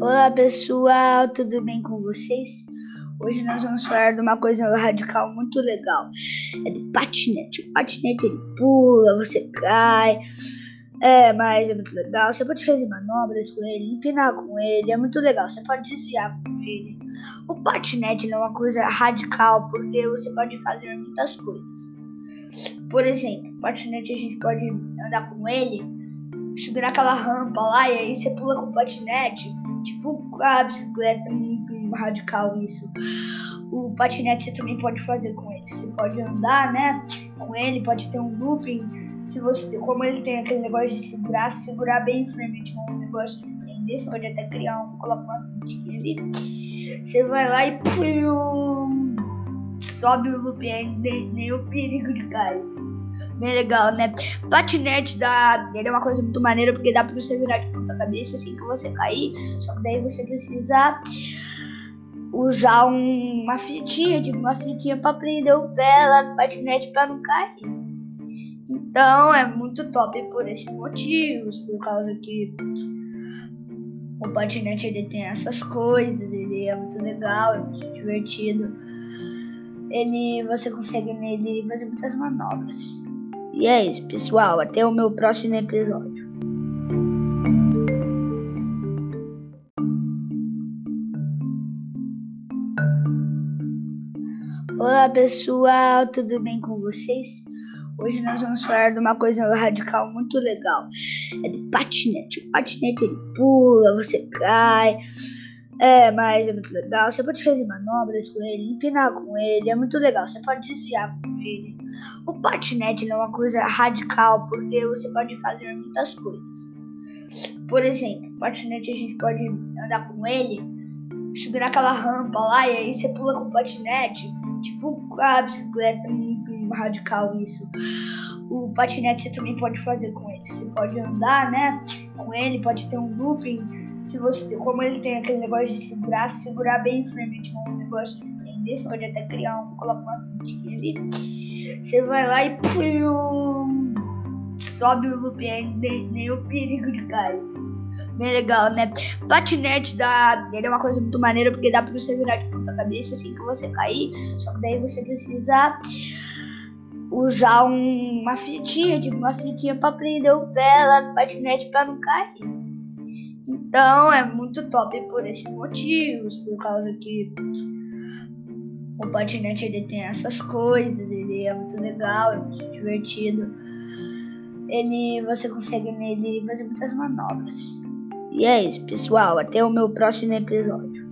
Olá pessoal, tudo bem com vocês? Hoje nós vamos falar de uma coisa radical muito legal. É do patinete. O patinete ele pula, você cai. É, mas é muito legal. Você pode fazer manobras com ele, empinar com ele, é muito legal. Você pode desviar com ele. O patinete é uma coisa radical porque você pode fazer muitas coisas. Por exemplo, patinete a gente pode andar com ele, subir naquela rampa lá e aí você pula com o patinete Tipo a bicicleta, muito radical isso. O patinete você também pode fazer com ele. Você pode andar, né? Com ele, pode ter um looping. Se você, como ele tem aquele negócio de segurar, segurar bem firmemente um negócio de prender, você pode até criar um, coloca uma pintinha ali. Você vai lá e pum, sobe o looping aí, nem, nem o perigo de cair bem legal, né? Patinete dá, ele é uma coisa muito maneira porque dá pra você virar de ponta cabeça assim que você cair. Só que daí você precisa usar um, uma fitinha, tipo uma fitinha pra prender o pé lá do patinete pra não cair. Então é muito top por esses motivos, por causa que o patinete ele tem essas coisas, ele é muito legal, é muito divertido. Ele você consegue nele fazer muitas manobras. E é isso, pessoal. Até o meu próximo episódio. Olá pessoal, tudo bem com vocês? Hoje nós vamos falar de uma coisa radical muito legal. É do patinete. O patinete ele pula, você cai. É, mas é muito legal. Você pode fazer manobras com ele, empinar com ele, é muito legal. Você pode desviar com ele. O patinete é uma coisa radical porque você pode fazer muitas coisas. Por exemplo, patinete a gente pode andar com ele, subir naquela rampa lá e aí você pula com o patinete, tipo a bicicleta, muito radical isso. O patinete você também pode fazer com ele. Você pode andar, né? Com ele, pode ter um looping se você, como ele tem aquele negócio de segurar, segurar bem firmemente um negócio de prender, você pode até criar um, coloca uma pintinha ali. Você vai lá e pum, sobe o loop nem, nem o perigo de cair. Bem legal, né? Patinete dá, ele é uma coisa muito maneira porque dá pra você virar de ponta cabeça assim que você cair. Só que daí você precisa usar um, uma fitinha, tipo uma fitinha pra prender o pé lá do patinete pra não cair. Então é muito top por esses motivos, por causa que o patinete ele tem essas coisas, ele é muito legal, é muito divertido. Ele você consegue nele fazer muitas manobras. E é isso, pessoal. Até o meu próximo episódio.